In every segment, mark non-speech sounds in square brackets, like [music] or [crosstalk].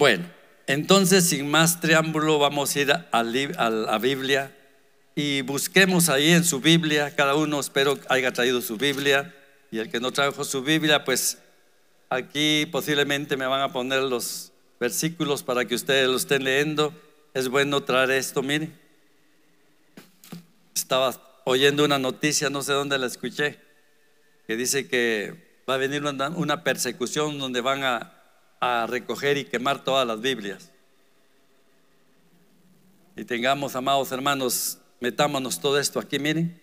Bueno, entonces sin más preámbulo vamos a ir a la Biblia y busquemos ahí en su Biblia, cada uno espero haya traído su Biblia y el que no trajo su Biblia, pues aquí posiblemente me van a poner los versículos para que ustedes lo estén leyendo. Es bueno traer esto, miren. Estaba oyendo una noticia, no sé dónde la escuché, que dice que va a venir una, persecución donde van a, a recoger y quemar todas las Biblias. Y tengamos, amados hermanos, metámonos todo esto aquí, miren.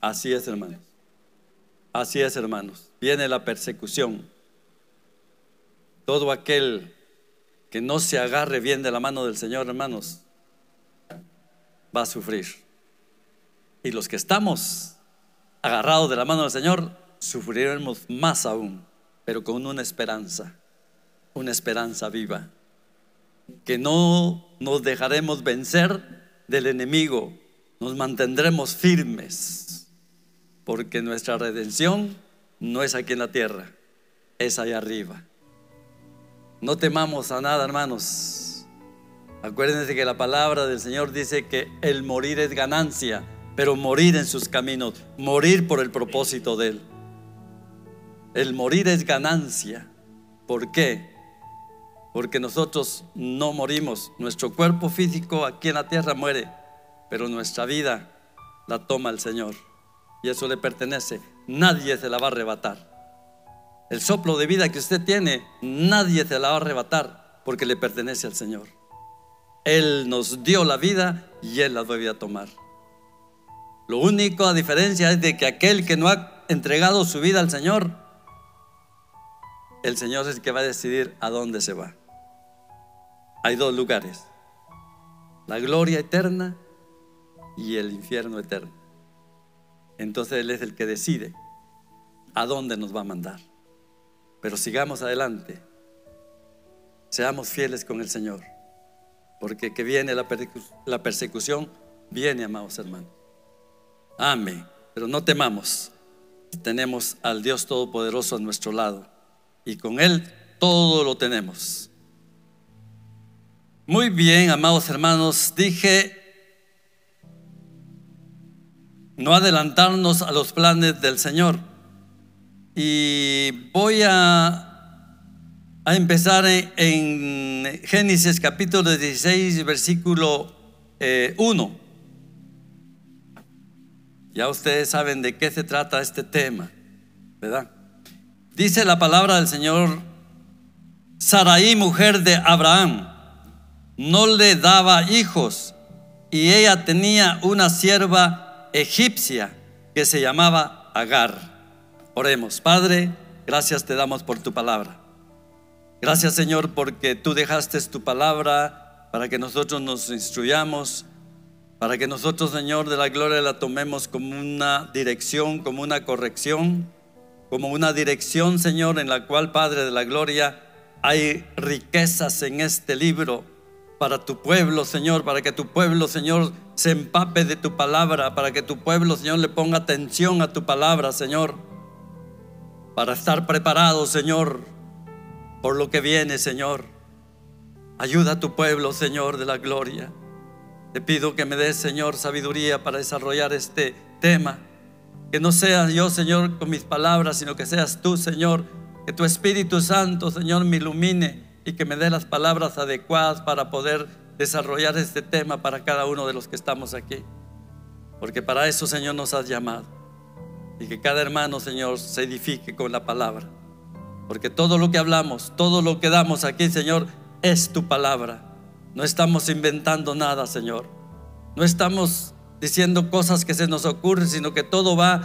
Así es, hermanos. Así es, hermanos. Viene la persecución. Todo aquel que no se agarre bien de la mano del Señor, hermanos, va a sufrir. Y los que estamos agarrados de la mano del Señor, sufriremos más aún, pero con una esperanza, una esperanza viva, que no nos dejaremos vencer del enemigo, nos mantendremos firmes, porque nuestra redención no es aquí en la tierra, es allá arriba. No temamos a nada, hermanos. Acuérdense que la palabra del Señor dice que el morir es ganancia, pero morir en sus caminos, morir por el propósito de Él. El morir es ganancia. ¿Por qué? Porque nosotros no morimos. Nuestro cuerpo físico aquí en la tierra muere, pero nuestra vida la toma el Señor. Y eso le pertenece. Nadie se la va a arrebatar. El soplo de vida que usted tiene, nadie se la va a arrebatar porque le pertenece al Señor. Él nos dio la vida y Él la debe a tomar. Lo único a diferencia es de que aquel que no ha entregado su vida al Señor, el Señor es el que va a decidir a dónde se va. Hay dos lugares, la gloria eterna y el infierno eterno. Entonces Él es el que decide a dónde nos va a mandar. Pero sigamos adelante, seamos fieles con el Señor, porque que viene la, persecución, viene, amados hermanos. Amén. Pero no temamos, tenemos al Dios Todopoderoso a nuestro lado y con Él todo lo tenemos. Muy bien, amados hermanos, dije no adelantarnos a los planes del Señor. Y voy a, a empezar en, Génesis capítulo 16, versículo 1. Eh, ya ustedes saben de qué se trata este tema, ¿verdad? Dice la palabra del Señor, Saraí, mujer de Abraham, no le daba hijos y ella tenía una sierva egipcia que se llamaba Agar. Oremos, Padre, gracias te damos por tu palabra. Gracias Señor porque tú dejaste tu palabra para que nosotros nos instruyamos, para que nosotros Señor de la gloria la tomemos como una dirección, como una corrección como una dirección, Señor, en la cual, Padre de la Gloria, hay riquezas en este libro para tu pueblo, Señor, para que tu pueblo, Señor, se empape de tu palabra, para que tu pueblo, Señor, le ponga atención a tu palabra, Señor, para estar preparado, Señor, por lo que viene, Señor. Ayuda a tu pueblo, Señor, de la gloria. Te pido que me des, Señor, sabiduría para desarrollar este tema. Que no sea yo, Señor, con mis palabras, sino que seas tú, Señor. Que tu Espíritu Santo, Señor, me ilumine y que me dé las palabras adecuadas para poder desarrollar este tema para cada uno de los que estamos aquí. Porque para eso, Señor, nos has llamado. Y que cada hermano, Señor, se edifique con la palabra. Porque todo lo que hablamos, todo lo que damos aquí, Señor, es tu palabra. No estamos inventando nada, Señor. No estamos diciendo cosas que se nos ocurren, sino que todo va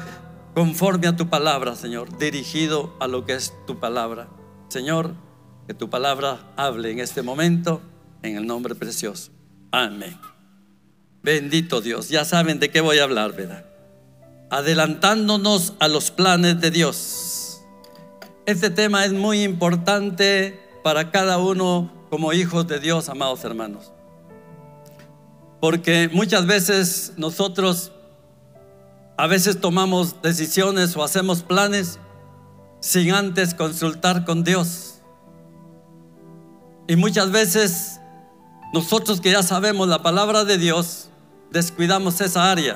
conforme a tu palabra, Señor, dirigido a lo que es tu palabra. Señor, que tu palabra hable en este momento, en el nombre precioso. Amén. Bendito Dios. Ya saben de qué voy a hablar, ¿verdad? Adelantándonos a los planes de Dios. Este tema es muy importante para cada uno como hijos de Dios, amados hermanos. Porque muchas veces nosotros a veces tomamos decisiones o hacemos planes sin antes consultar con Dios. Y muchas veces nosotros que ya sabemos la palabra de Dios, descuidamos esa área.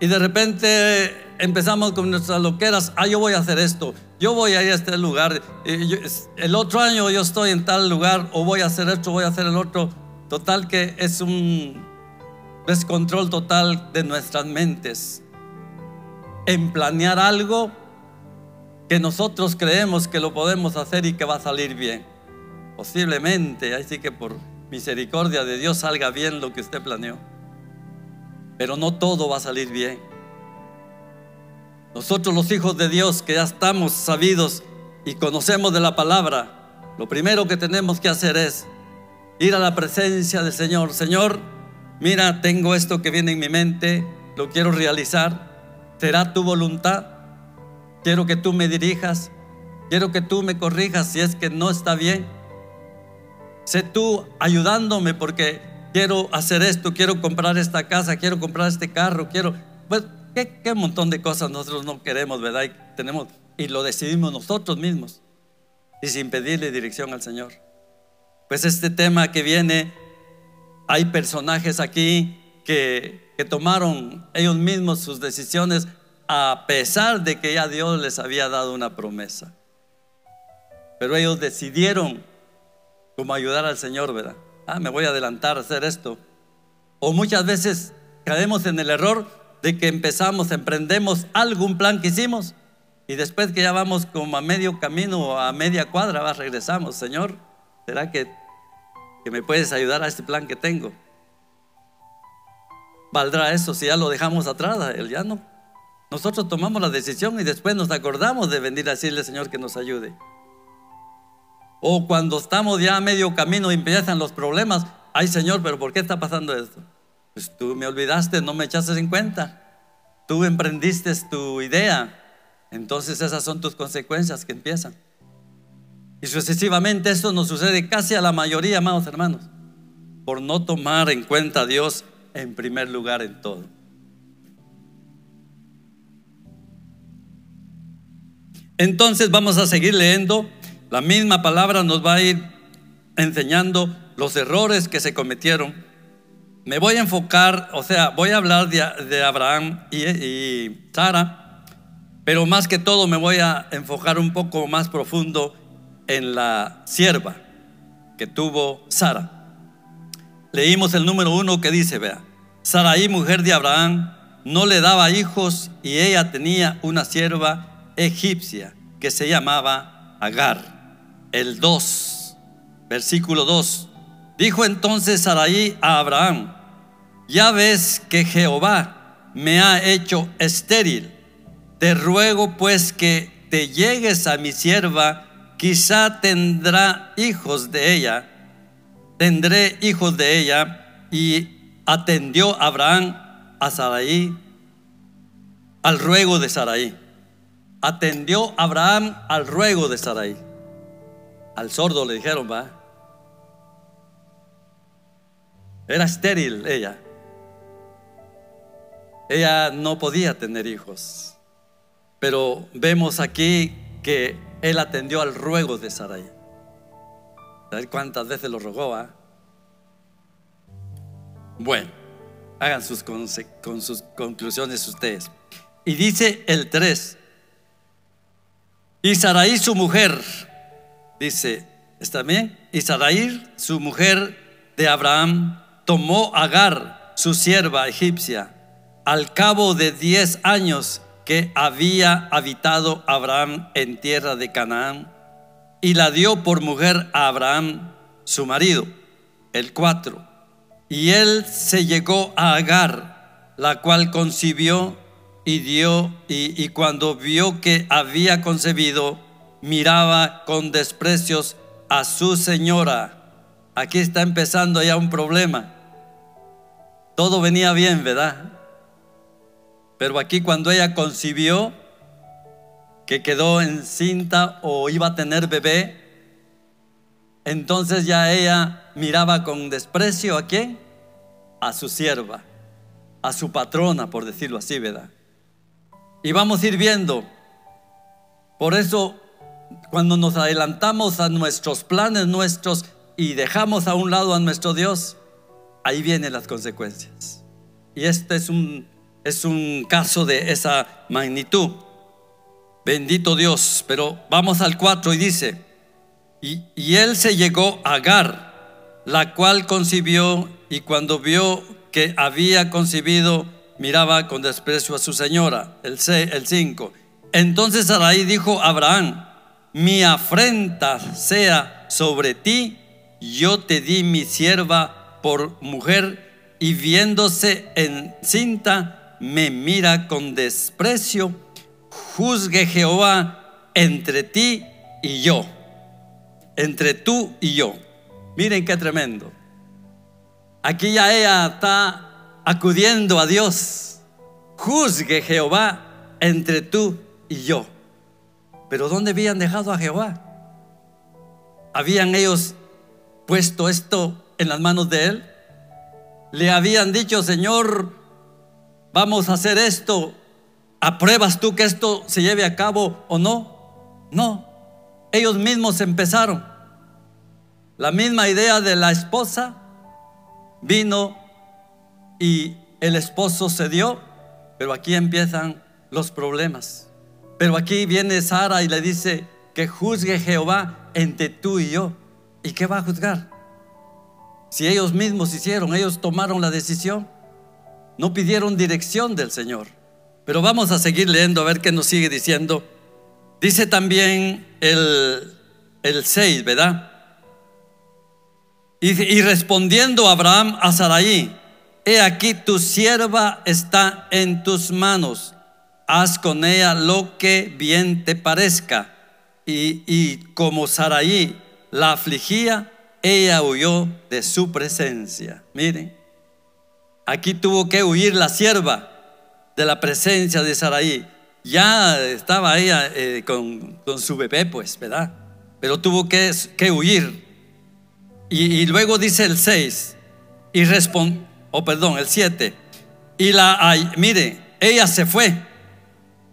Y de repente empezamos con nuestras loqueras, ah, yo voy a hacer esto, yo voy a ir a este lugar, el otro año yo estoy en tal lugar, o voy a hacer esto, voy a hacer el otro. Total que es un descontrol total de nuestras mentes en planear algo que nosotros creemos que lo podemos hacer y que va a salir bien. Posiblemente, así que por misericordia de Dios salga bien lo que usted planeó. Pero no todo va a salir bien. Nosotros los hijos de Dios que ya estamos sabidos y conocemos de la palabra, lo primero que tenemos que hacer es ir a la presencia del Señor. Señor, mira, tengo esto que viene en mi mente, lo quiero realizar, será tu voluntad. Quiero que tú me dirijas, quiero que tú me corrijas si es que no está bien. Sé tú ayudándome porque quiero hacer esto, quiero comprar esta casa, quiero comprar este carro, quiero... Pues, ¿qué, qué montón de cosas nosotros no queremos, ¿verdad? Y, tenemos, y lo decidimos nosotros mismos y sin pedirle dirección al Señor. Pues este tema que viene hay personajes aquí que, que tomaron ellos mismos sus decisiones a pesar de que ya Dios les había dado una promesa. Pero ellos decidieron como ayudar al Señor, ¿verdad? Ah, me voy a adelantar a hacer esto. O muchas veces caemos en el error de que empezamos, emprendemos algún plan que hicimos y después que ya vamos como a medio camino o a media cuadra, va, regresamos. Señor, ¿será que que me puedes ayudar a este plan que tengo. ¿Valdrá eso si ya lo dejamos atrás? Él ya no. Nosotros tomamos la decisión y después nos acordamos de venir a decirle, Señor, que nos ayude. O cuando estamos ya a medio camino y empiezan los problemas, ay Señor, pero ¿por qué está pasando esto? Pues tú me olvidaste, no me echaste en cuenta. Tú emprendiste tu idea. Entonces esas son tus consecuencias que empiezan. Y sucesivamente esto nos sucede casi a la mayoría, amados hermanos, por no tomar en cuenta a Dios en primer lugar en todo. Entonces vamos a seguir leyendo. La misma palabra nos va a ir enseñando los errores que se cometieron. Me voy a enfocar, o sea, voy a hablar de, Abraham y, Sara, pero más que todo me voy a enfocar un poco más profundo en la sierva que tuvo Sara. Leímos el número uno que dice, vea, Saraí, mujer de Abraham, no le daba hijos y ella tenía una sierva egipcia que se llamaba Agar. El 2, versículo 2. Dijo entonces Saraí a Abraham, ya ves que Jehová me ha hecho estéril, te ruego pues que te llegues a mi sierva quizá tendrá hijos de ella, tendré hijos de ella, y atendió Abraham a Sarai, al ruego de Sarai. Atendió Abraham al ruego de Sarai. Al sordo le dijeron, va. Era estéril ella. Ella no podía tener hijos. Pero vemos aquí que él atendió al ruego de Sarai. ¿Sabes cuántas veces lo rogó? Ah? Bueno, hagan sus, con sus conclusiones ustedes. Y dice el 3. Y Sarai su mujer, dice, ¿está bien? Y Sarai su mujer de Abraham tomó Agar, su sierva egipcia, al cabo de diez años que había habitado Abraham en tierra de Canaán y la dio por mujer a Abraham, su marido. El 4. Y él se llegó a Agar, la cual concibió y dio, y, y cuando vio que había concebido, miraba con desprecios a su señora. Aquí está empezando ya un problema. Todo venía bien, ¿verdad? Pero aquí cuando ella concibió, que quedó encinta o iba a tener bebé, entonces ya ella miraba con desprecio a quién? a su sierva, a su patrona, por decirlo así, ¿verdad? Y vamos a ir viendo. Por eso, cuando nos adelantamos a nuestros planes nuestros y dejamos a un lado a nuestro Dios, ahí vienen las consecuencias. Y este es un, es un caso de esa magnitud. Bendito Dios. Pero vamos al 4 y dice, y, y él se llegó a Agar, la cual concibió y cuando vio que había concebido, miraba con desprecio a su señora. El 5. Entonces Sarai dijo a Abraham, mi afrenta sea sobre ti, yo te di mi sierva por mujer y viéndose encinta, me mira con desprecio, juzgue Jehová entre ti y yo, entre tú y yo. Miren qué tremendo. Aquí ya ella está acudiendo a Dios. Juzgue Jehová entre tú y yo. Pero ¿dónde habían dejado a Jehová? ¿Habían ellos puesto esto en las manos de él? Le habían dicho, Señor, vamos a hacer esto. ¿Apruebas tú que esto se lleve a cabo o no? No. Ellos mismos empezaron. La misma idea de la esposa vino y el esposo se dio, pero aquí empiezan los problemas. Pero aquí viene Sara y le dice que juzgue Jehová entre tú y yo. ¿Y qué va a juzgar? Si ellos mismos hicieron, ellos tomaron la decisión, no pidieron dirección del Señor. Pero vamos a seguir leyendo a ver qué nos sigue diciendo. Dice también el, el 6, ¿verdad? Y, respondiendo Abraham a Sarai, he aquí tu sierva está en tus manos, haz con ella lo que bien te parezca. Y, y como Sarai la afligía, ella huyó de su presencia. Miren, aquí tuvo que huir la sierva de la presencia de Sarai. Ya estaba ella eh, con, su bebé, pues, ¿verdad? Pero tuvo que, huir y, luego dice el 6, y responde, oh, perdón, el 7, y la, mire, ella se fue,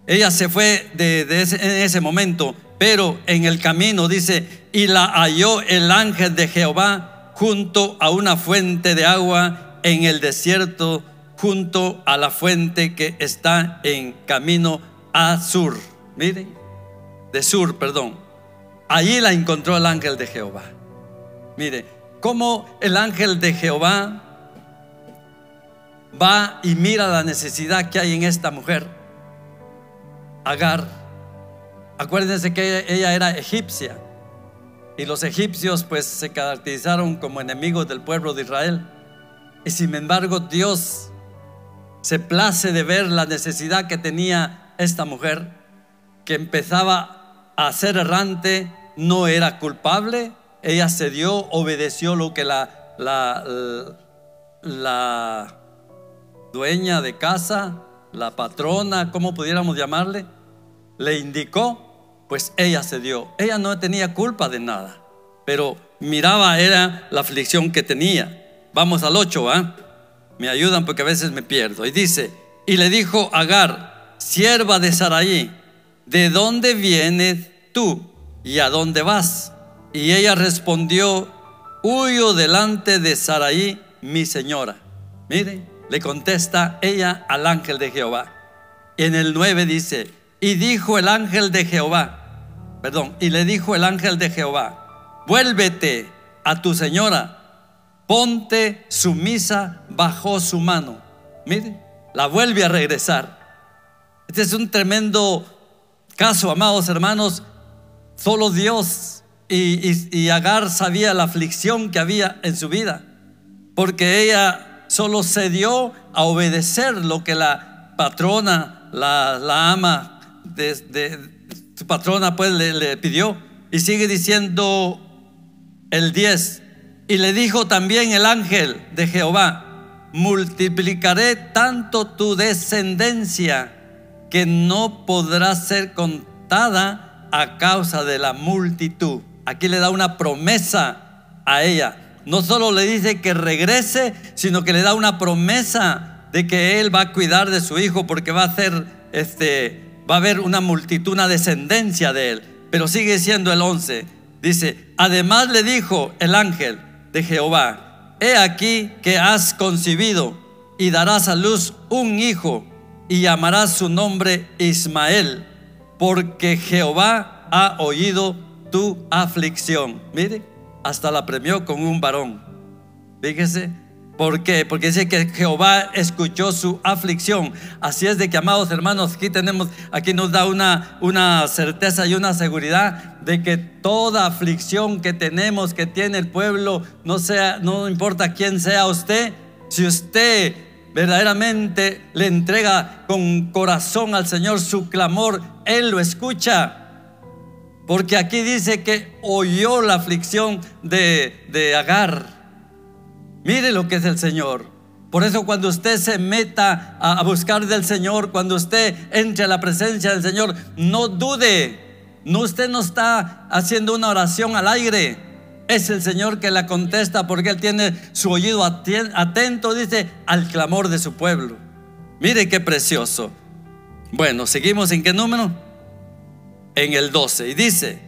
ella se fue de, en ese momento, pero en el camino dice, y la halló el ángel de Jehová junto a una fuente de agua en el desierto, junto a la fuente que está en camino a sur. Miren, de sur, perdón. Allí la encontró el ángel de Jehová. Mire, cómo el ángel de Jehová va y mira la necesidad que hay en esta mujer. Agar. Acuérdense que ella era egipcia. Y los egipcios pues se caracterizaron como enemigos del pueblo de Israel. Y sin embargo Dios se place de ver la necesidad que tenía esta mujer, que empezaba a ser errante, no era culpable, ella cedió, obedeció lo que la, la, la dueña de casa, la patrona, como pudiéramos llamarle, le indicó, pues ella cedió. Ella no tenía culpa de nada, pero miraba era la aflicción que tenía. Vamos al 8, ¿ah? Me ayudan porque a veces me pierdo. Y dice, y le dijo Agar, sierva de Saraí, ¿de dónde vienes tú y a dónde vas? Y ella respondió, huyo delante de Saraí, mi señora. Miren, le contesta ella al ángel de Jehová. En el 9 dice, y dijo el ángel de Jehová, perdón, y le dijo el ángel de Jehová, vuélvete a tu señora, ponte sumisa bajo su mano. Miren, la vuelve a regresar. Este es un tremendo caso, amados hermanos. Solo Dios y, Agar sabía la aflicción que había en su vida, porque ella solo se dio a obedecer lo que la patrona, la, ama de, su patrona pues le, pidió. Y sigue diciendo el 10, y le dijo también el ángel de Jehová, multiplicaré tanto tu descendencia que no podrá ser contada a causa de la multitud. Aquí le da una promesa a ella. no solo le dice que regrese, sino que le da una promesa de que él va a cuidar de su hijo porque va a ser este va a haber una multitud, una descendencia de él. Pero sigue siendo el 11. Dice, además le dijo el ángel de Jehová, he aquí que has concebido y darás a luz un hijo y llamarás su nombre Ismael, porque Jehová ha oído tu aflicción. Mire, hasta la premió con un varón. Fíjese, ¿Por qué? Porque dice que Jehová escuchó su aflicción. Así es de que, amados hermanos, aquí tenemos, aquí nos da una, una certeza y una seguridad de que toda aflicción que tenemos, que tiene el pueblo, no sea, no importa quién sea usted, si usted verdaderamente le entrega con corazón al Señor su clamor, Él lo escucha. Porque aquí dice que oyó la aflicción de, de Agar. Mire lo que es el Señor. Por eso cuando usted se meta a, buscar del Señor, cuando usted entre a la presencia del Señor, no dude. No, usted no está haciendo una oración al aire. Es el Señor que la contesta porque Él tiene su oído atento, dice, al clamor de su pueblo. Mire qué precioso. Bueno, seguimos en qué número? En el 12. Y dice,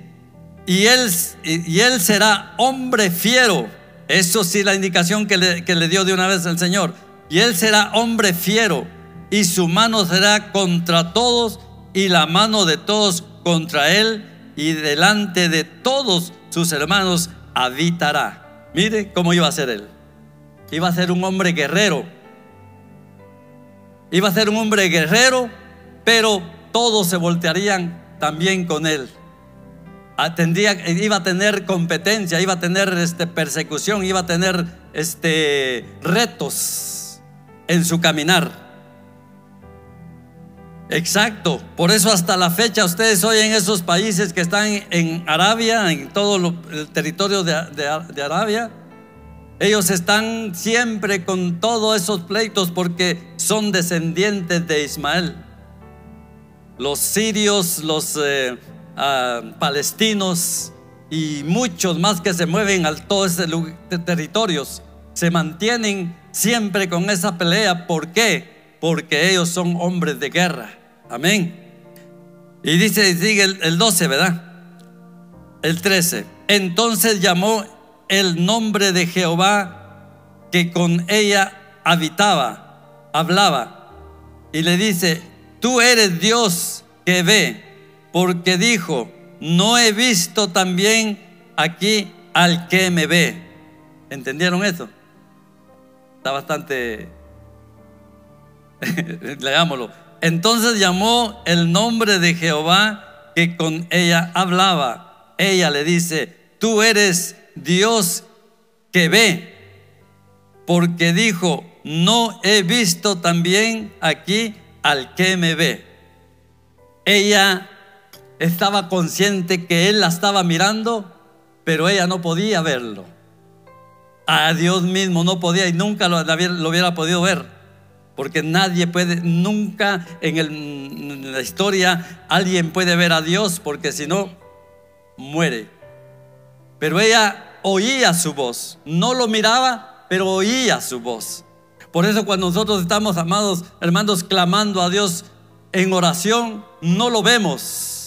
y él, y él será hombre fiero eso sí, la indicación que le, dio de una vez el Señor. Y él será hombre fiero, y su mano será contra todos, y la mano de todos contra él, y delante de todos sus hermanos habitará. Mire cómo iba a ser él. Iba a ser un hombre guerrero. Iba a ser un hombre guerrero, pero todos se voltearían también con él. Iba a tener competencia, iba a tener este, persecución, iba a tener este, retos en su caminar. Exacto, por eso hasta la fecha ustedes oyen esos países que están en Arabia, en todo el territorio de, de Arabia, ellos están siempre con todos esos pleitos porque son descendientes de Ismael. Los sirios, los eh, palestinos y muchos más que se mueven a todos esos territorios, se mantienen siempre con esa pelea. ¿Por qué? Porque ellos son hombres de guerra. Amén. Y dice, sigue el, el 12, ¿verdad? El 13. Entonces llamó el nombre de Jehová que con ella habitaba, hablaba, y le dice, tú eres Dios que ve porque dijo, no he visto también aquí al que me ve. ¿Entendieron eso? Está bastante... [laughs] Leámoslo. Entonces llamó el nombre de Jehová que con ella hablaba. Ella le dice, tú eres Dios que ve, porque dijo, no he visto también aquí al que me ve. Ella estaba consciente que él la estaba mirando, pero ella no podía verlo. A Dios mismo no podía y nunca lo, hubiera podido ver. Porque nadie puede, nunca en, la historia alguien puede ver a Dios porque si no, muere. Pero ella oía su voz. No lo miraba, pero oía su voz. Por eso cuando nosotros estamos, amados hermanos, clamando a Dios en oración, no lo vemos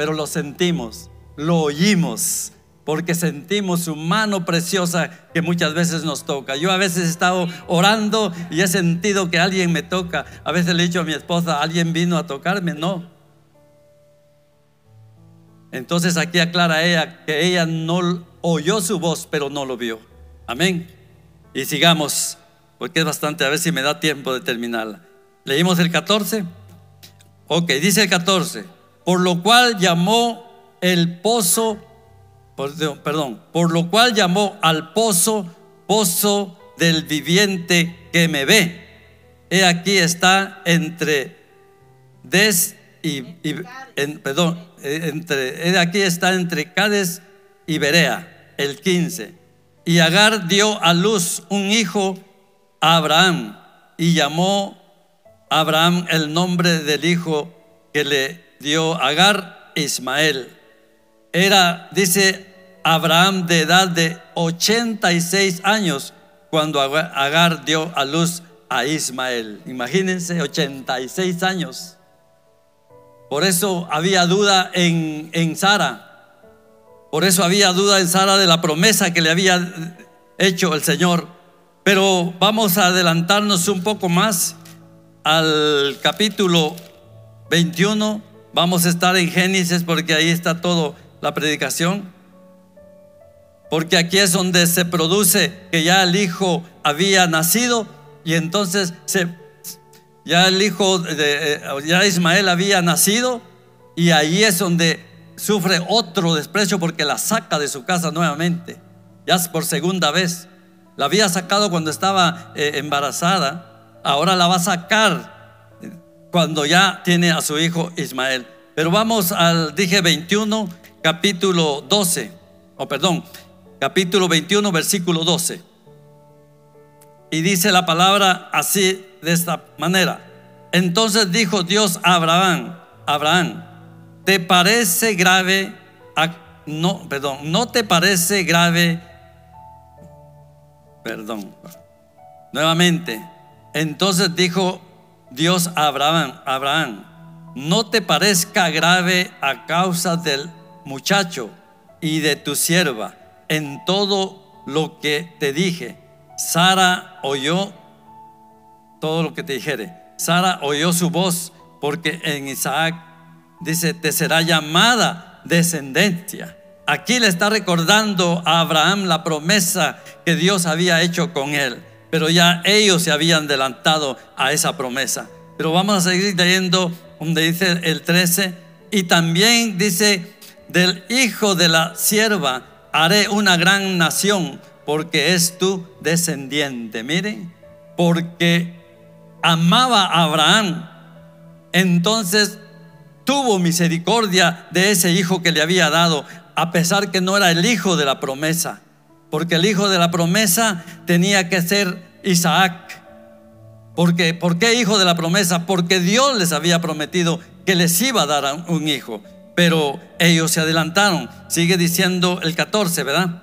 pero lo sentimos, lo oímos, porque sentimos su mano preciosa que muchas veces nos toca. Yo a veces he estado orando y he sentido que alguien me toca. A veces le he dicho a mi esposa, ¿alguien vino a tocarme? No. Entonces aquí aclara ella que ella no oyó su voz, pero no lo vio. Amén. Y sigamos, porque es bastante, a ver si me da tiempo de terminarla. Leímos el 14. Ok, dice el 14 por lo cual llamó el pozo, perdón, por lo cual llamó al pozo, pozo del viviente que me ve. He aquí está entre Des y, perdón, entre, he aquí está entre Cades y Berea, el 15. Y Agar dio a luz un hijo a Abraham y llamó a Abraham el nombre del hijo que le dio Agar Ismael. Era, dice Abraham de edad de 86 años cuando Agar dio a luz a Ismael. Imagínense, 86 años. Por eso había duda en, en Sara. Por eso había duda en Sara de la promesa que le había hecho el Señor. Pero vamos a adelantarnos un poco más al capítulo 21. Vamos a estar en Génesis porque ahí está todo la predicación. Porque aquí es donde se produce que ya el hijo había nacido y entonces ya el hijo de eh, ya Ismael había nacido y ahí es donde sufre otro desprecio porque la saca de su casa nuevamente, ya por segunda vez. La había sacado cuando estaba eh, embarazada, ahora la va a sacar cuando ya tiene a su hijo Ismael. Pero vamos al, dije 21, capítulo 12, o perdón, capítulo 21, versículo 12. Y dice la palabra así, de esta manera. Entonces dijo Dios a Abraham, Abraham, ¿te parece grave? no, perdón, ¿no te parece grave? Perdón. Nuevamente. Entonces dijo Dios a Abraham, Abraham, no te parezca grave a causa del muchacho y de tu sierva en todo lo que te dije Sara oyó todo lo que te dijere. Sara oyó su voz porque en Isaac dice, te será llamada descendencia. Aquí le está recordando a Abraham la promesa que Dios había hecho con él, pero ya ellos se habían adelantado a esa promesa. Pero vamos a seguir leyendo donde dice el 13, y también dice, del hijo de la sierva haré una gran nación porque es tu descendiente. Miren, porque amaba a Abraham, entonces tuvo misericordia de ese hijo que le había dado, a pesar que no era el hijo de la promesa, porque el hijo de la promesa tenía que ser Isaac. ¿Por qué hijo de la promesa? Porque Dios les había prometido que les iba a dar un hijo, pero ellos se adelantaron. Sigue diciendo el 14, ¿verdad?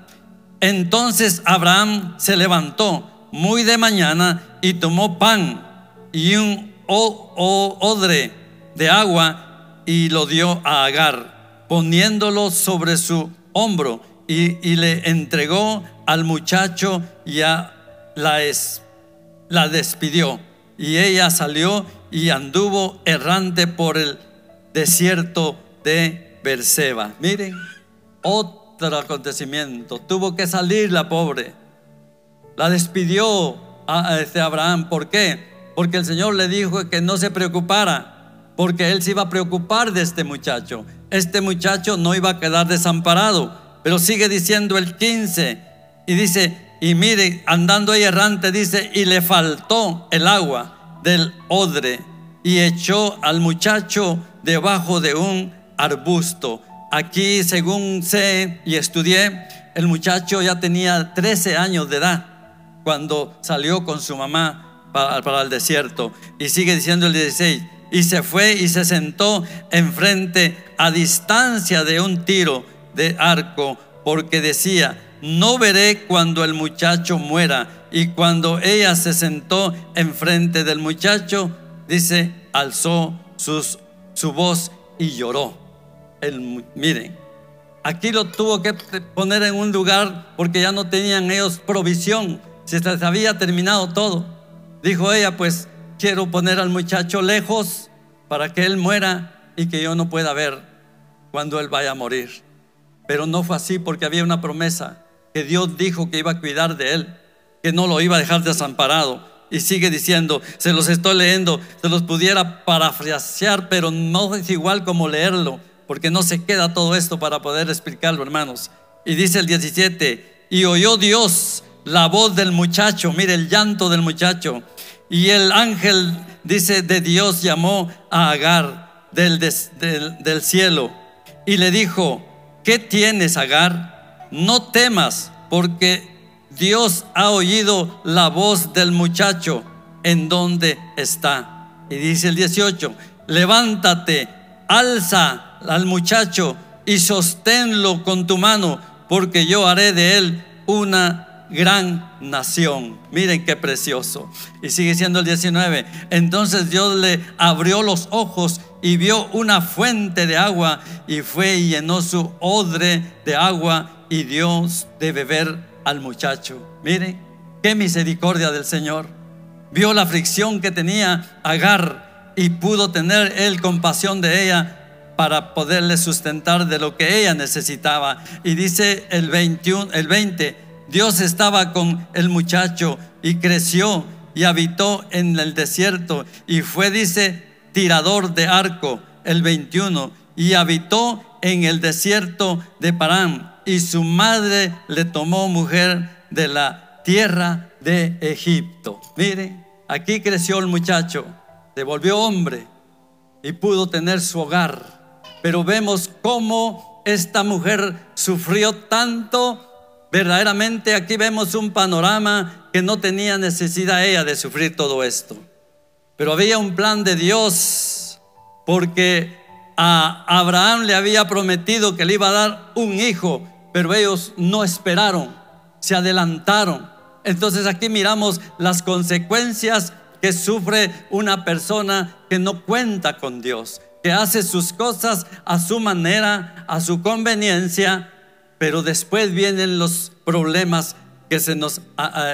Entonces Abraham se levantó muy de mañana y tomó pan y un odre de agua y lo dio a Agar, poniéndolo sobre su hombro y, le entregó al muchacho y la, despidió. Y ella salió y anduvo errante por el desierto de Berseba. Miren, otro otro acontecimiento. Tuvo que salir la pobre. La despidió a este Abraham. ¿Por qué? Porque el Señor le dijo que no se preocupara, porque él se iba a preocupar de este muchacho. Este muchacho no iba a quedar desamparado. Pero sigue diciendo el 15 y dice, y mire, andando ahí errante, dice, y le faltó el agua del odre y echó al muchacho debajo de un arbusto. Aquí, según sé y estudié, el muchacho ya tenía 13 años de edad cuando salió con su mamá para, el desierto. Y sigue diciendo el 16, y se fue y se sentó enfrente a distancia de un tiro de arco, porque decía, no veré cuando el muchacho muera. Y cuando ella se sentó enfrente del muchacho, dice, alzó sus, su voz y lloró miren, aquí lo tuvo que poner en un lugar porque ya no tenían ellos provisión, se les había terminado todo. Dijo ella, pues quiero poner al muchacho lejos para que él muera y que yo no pueda ver cuando él vaya a morir. Pero no fue así porque había una promesa que Dios dijo que iba a cuidar de él, que no lo iba a dejar desamparado. Y sigue diciendo, se los estoy leyendo, se los pudiera parafrasear, pero no es igual como leerlo porque no se queda todo esto para poder explicarlo, hermanos. Y dice el 17, y oyó Dios la voz del muchacho, mire el llanto del muchacho. Y el ángel, dice, de Dios llamó a Agar del, del, cielo y le dijo, ¿qué tienes, Agar? No temas, porque Dios ha oído la voz del muchacho en donde está. Y dice el 18, levántate, alza al muchacho y sosténlo con tu mano, porque yo haré de él una gran nación. Miren qué precioso. Y sigue siendo el 19. Entonces Dios le abrió los ojos y vio una fuente de agua y fue y llenó su odre de agua y Dios de beber al muchacho. Miren, qué misericordia del Señor. Vio la aflicción que tenía Agar y pudo tener él compasión de ella para poderle sustentar de lo que ella necesitaba. Y dice el 21, el 20, Dios estaba con el muchacho y creció y habitó en el desierto y fue dice tirador de arco el 21 y habitó en el desierto de Parán y su madre le tomó mujer de la tierra de Egipto. Miren, aquí creció el muchacho, se volvió hombre y pudo tener su hogar. Pero vemos cómo esta mujer sufrió tanto. Verdaderamente aquí vemos un panorama que no tenía necesidad ella de sufrir todo esto. Pero había un plan de Dios porque a Abraham le había prometido que le iba a dar un hijo pero ellos no esperaron, se adelantaron. Entonces aquí miramos las consecuencias que sufre una persona que no cuenta con Dios, que hace sus cosas a su manera, a su conveniencia, pero después vienen los problemas que se nos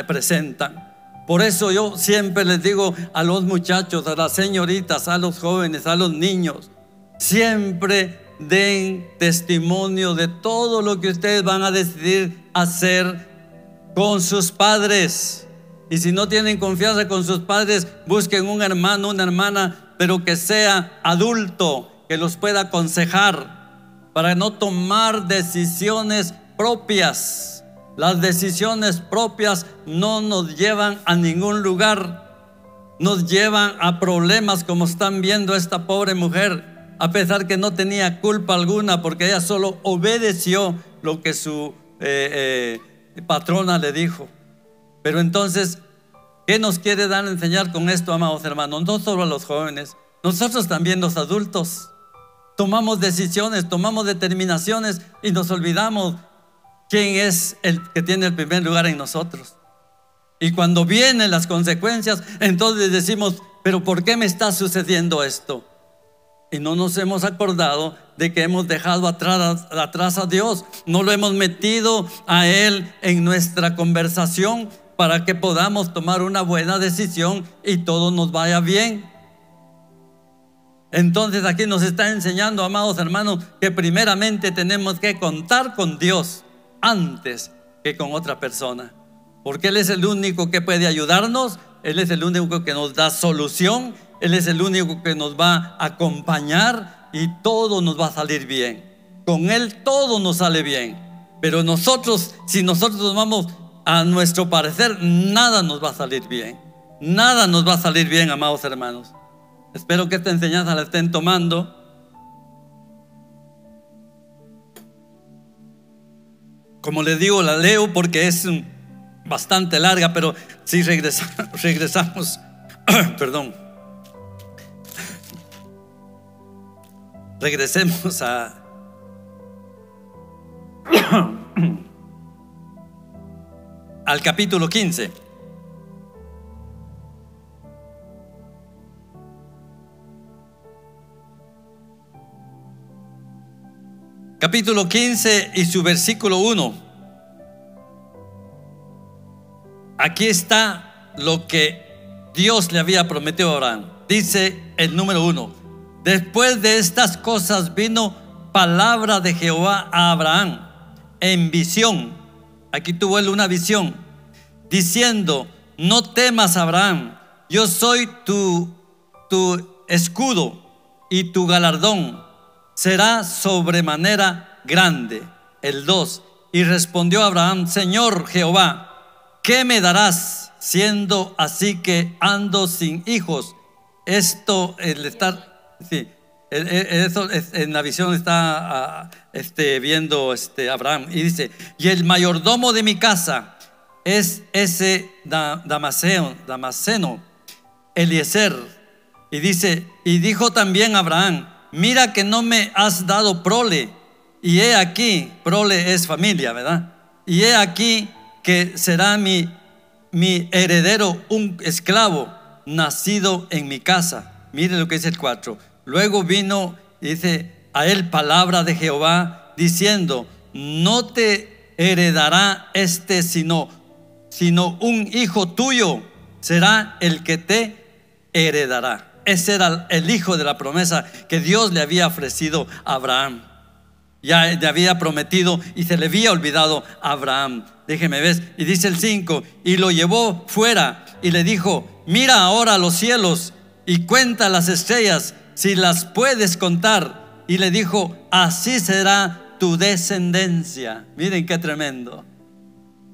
presentan. Por eso yo siempre les digo a los muchachos, a las señoritas, a los jóvenes, a los niños, siempre den testimonio de todo lo que ustedes van a decidir hacer con sus padres. Y si no tienen confianza con sus padres, busquen un hermano, una hermana, pero que sea adulto, que los pueda aconsejar para no tomar decisiones propias. Las decisiones propias no nos llevan a ningún lugar, nos llevan a problemas como están viendo esta pobre mujer a pesar que no tenía culpa alguna porque ella solo obedeció lo que su eh, eh, patrona le dijo. Pero entonces, ¿qué nos quiere dar a enseñar con esto, amados hermanos? No solo a los jóvenes, nosotros también los adultos. Tomamos decisiones, tomamos determinaciones y nos olvidamos quién es el que tiene el primer lugar en nosotros. Y cuando vienen las consecuencias, entonces decimos, pero ¿por qué me está sucediendo esto? y no nos hemos acordado de que hemos dejado atrás, atrás a Dios. No lo hemos metido a Él en nuestra conversación para que podamos tomar una buena decisión y todo nos vaya bien. Entonces aquí nos está enseñando, amados hermanos, que primeramente tenemos que contar con Dios antes que con otra persona. Porque Él es el único que puede ayudarnos, Él es el único que nos da solución él es el único que nos va a acompañar y todo nos va a salir bien. Con Él todo nos sale bien. Pero nosotros, si nosotros nos vamos a nuestro parecer, nada nos va a salir bien. Nada nos va a salir bien, amados hermanos. Espero que esta enseñanza la estén tomando. Como les digo, la leo porque es bastante larga, pero si [laughs] regresamos, [clears throat] perdón, Regresemos a... [clears throat] al capítulo 15. Capítulo 15 y su versículo 1. Aquí está lo que Dios le había prometido a Abraham. Dice el número 1. Después de estas cosas vino palabra de Jehová a Abraham en visión. Aquí tuvo él una visión, diciendo, no temas Abraham, yo soy tu, tu escudo y tu galardón será sobremanera grande. El 2. Y respondió Abraham, Señor Jehová, ¿qué me darás siendo así que ando sin hijos? Esto, el estar Sí, eso en la visión está ah, este, viendo este, Abraham y dice, y el mayordomo de mi casa es ese Damaseno, Damaseno, Eliezer. Y dice, y dijo también Abraham, mira que no me has dado prole, y he aquí, prole es familia, ¿verdad? Y he aquí que será mi, mi heredero un esclavo nacido en mi casa. Mire lo que dice el 4. Luego vino, dice, a él palabra de Jehová diciendo, no te heredará este sino, sino un hijo tuyo será el que te heredará. Ese era el hijo de la promesa que Dios le había ofrecido a Abraham. Ya le había prometido y se le había olvidado a Abraham. Déjeme ver. Y dice el 5, y lo llevó fuera y le dijo, mira ahora los cielos y cuenta las estrellas si las puedes contar. Y le dijo, así será tu descendencia. Miren qué tremendo.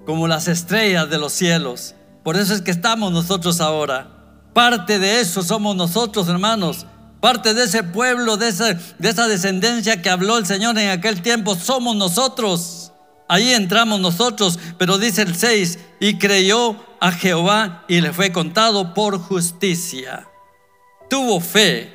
Como las estrellas de los cielos. Por eso es que estamos nosotros ahora. Parte de eso somos nosotros, hermanos. Parte de ese pueblo, de esa, de esa descendencia que habló el Señor en aquel tiempo, somos nosotros. Ahí entramos nosotros, pero dice el 6, y creyó a Jehová y le fue contado por justicia. Tuvo fe,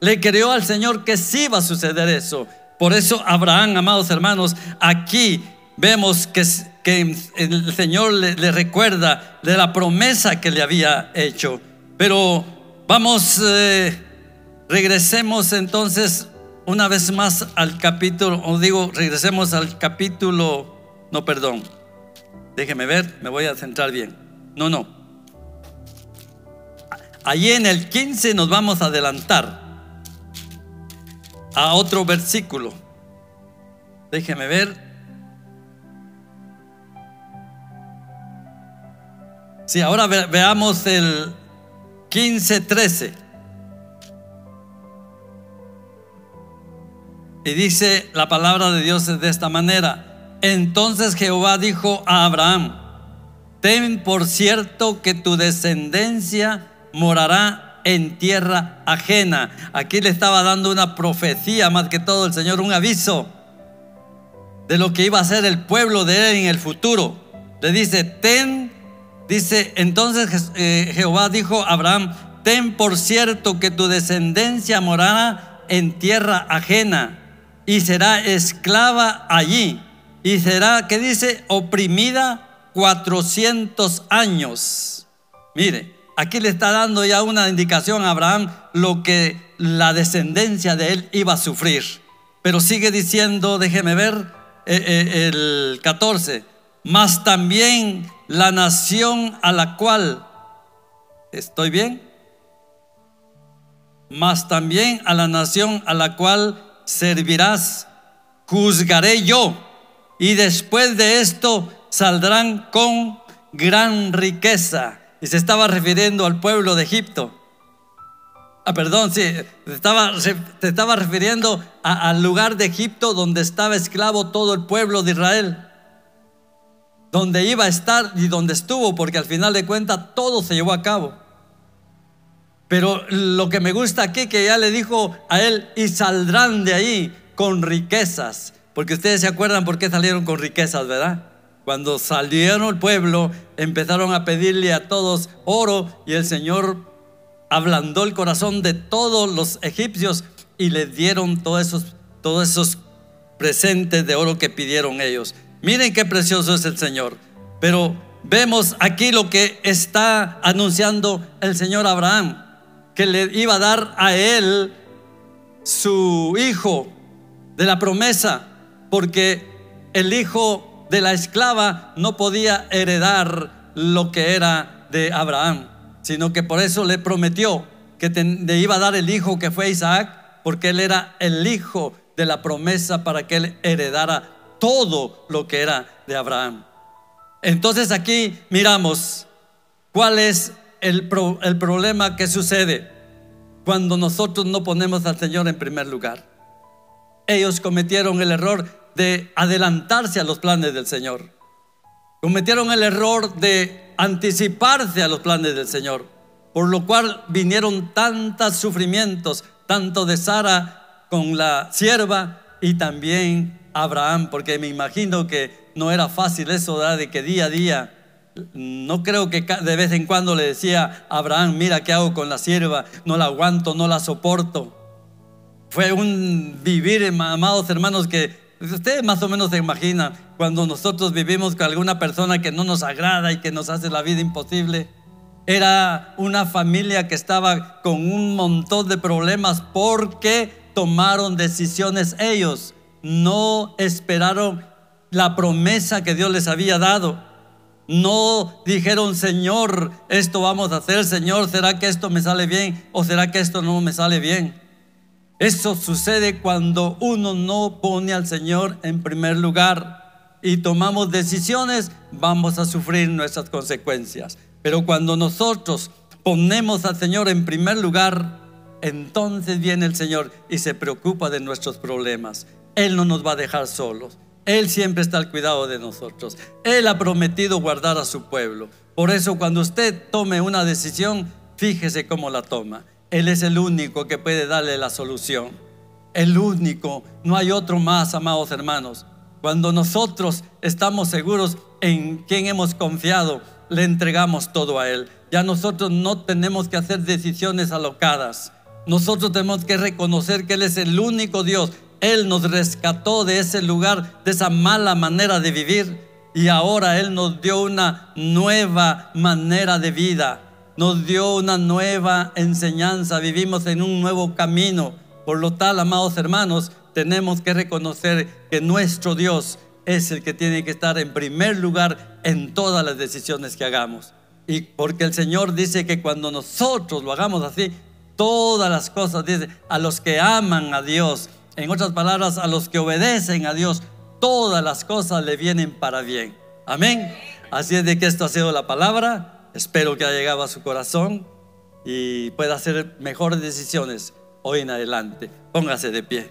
le creyó al Señor que sí iba a suceder eso. Por eso Abraham, amados hermanos, aquí vemos que el Señor le, recuerda de la promesa que le había hecho. Pero vamos, eh, regresemos entonces una vez más al capítulo, o digo, regresemos al capítulo, no, perdón, déjeme ver, me voy a centrar bien. No, no. Allí en el 15 nos vamos a adelantar a otro versículo. Déjeme ver. Sí, ahora veamos el 15:13. Y dice la palabra de Dios de esta manera. Entonces Jehová dijo a Abraham, ten por cierto que tu descendencia morará en tierra ajena. Aquí le estaba dando una profecía, más que todo el Señor, un aviso de lo que iba a ser el pueblo de él en el futuro. Le dice, ten Dice, entonces eh, Jehová dijo a Abraham, ten por cierto que tu descendencia morará en tierra ajena y será esclava allí y será, ¿qué dice? Oprimida 400 años. Mire, aquí le está dando ya una indicación a Abraham lo que la descendencia de él iba a sufrir. Pero sigue diciendo, déjeme ver, eh, eh, el 14, mas también la nación a la cual, ¿estoy bien? Mas también a la nación a la cual servirás, juzgaré yo, y después de esto saldrán con gran riqueza. Y se estaba refiriendo al pueblo de Egipto. Ah, perdón, sí, se estaba, se, estaba refiriendo al lugar de Egipto donde estaba esclavo todo el pueblo de Israel donde iba a estar y donde estuvo, porque al final de cuentas todo se llevó a cabo. Pero lo que me gusta aquí, que ya le dijo a él, y saldrán de ahí con riquezas, porque ustedes se acuerdan por qué salieron con riquezas, ¿verdad? Cuando salieron el pueblo, empezaron a pedirle a todos oro y el Señor ablandó el corazón de todos los egipcios y les dieron todos esos, todos esos presentes de oro que pidieron ellos. Miren qué precioso es el Señor. Pero vemos aquí lo que está anunciando el Señor Abraham, que le iba a dar a él su hijo de la promesa, porque el hijo de la esclava no podía heredar lo que era de Abraham, sino que por eso le prometió que le iba a dar el hijo que fue Isaac, porque él era el hijo de la promesa para que él heredara todo lo que era de Abraham. Entonces aquí miramos cuál es el, el problema que sucede cuando nosotros no ponemos al Señor en primer lugar. Ellos cometieron el error de adelantarse a los planes del Señor. Cometieron el error de anticiparse a los planes del Señor, por lo cual vinieron tantos sufrimientos, tanto de Sara con la sierva y también Abraham, porque me imagino que no era fácil eso, de que día a día, no creo que de vez en cuando le decía Abraham, mira qué hago con la sierva, no la aguanto, no la soporto. Fue un vivir, amados hermanos, que Ustedes más o menos se imaginan cuando nosotros vivimos con alguna persona que no nos agrada y que nos hace la vida imposible. Era una familia que estaba con un montón de problemas porque tomaron decisiones ellos. No esperaron la promesa que Dios les había dado. No dijeron, Señor, esto vamos a hacer, Señor, ¿será que esto me sale bien o será que esto no me sale bien? Eso sucede cuando uno no pone al Señor en primer lugar y tomamos decisiones, vamos a sufrir nuestras consecuencias. Pero cuando nosotros ponemos al Señor en primer lugar, entonces viene el Señor y se preocupa de nuestros problemas. Él no nos va a dejar solos. Él siempre está al cuidado de nosotros. Él ha prometido guardar a su pueblo. Por eso cuando usted tome una decisión, fíjese cómo la toma. Él es el único que puede darle la solución. El único. No hay otro más, amados hermanos. Cuando nosotros estamos seguros en quien hemos confiado, le entregamos todo a Él. Ya nosotros no tenemos que hacer decisiones alocadas. Nosotros tenemos que reconocer que Él es el único Dios. Él nos rescató de ese lugar, de esa mala manera de vivir. Y ahora Él nos dio una nueva manera de vida nos dio una nueva enseñanza, vivimos en un nuevo camino. Por lo tal, amados hermanos, tenemos que reconocer que nuestro Dios es el que tiene que estar en primer lugar en todas las decisiones que hagamos. Y porque el Señor dice que cuando nosotros lo hagamos así, todas las cosas, dice, a los que aman a Dios, en otras palabras, a los que obedecen a Dios, todas las cosas le vienen para bien. Amén. Así es de que esto ha sido la palabra. Espero que haya llegado a su corazón y pueda hacer mejores decisiones hoy en adelante. Póngase de pie.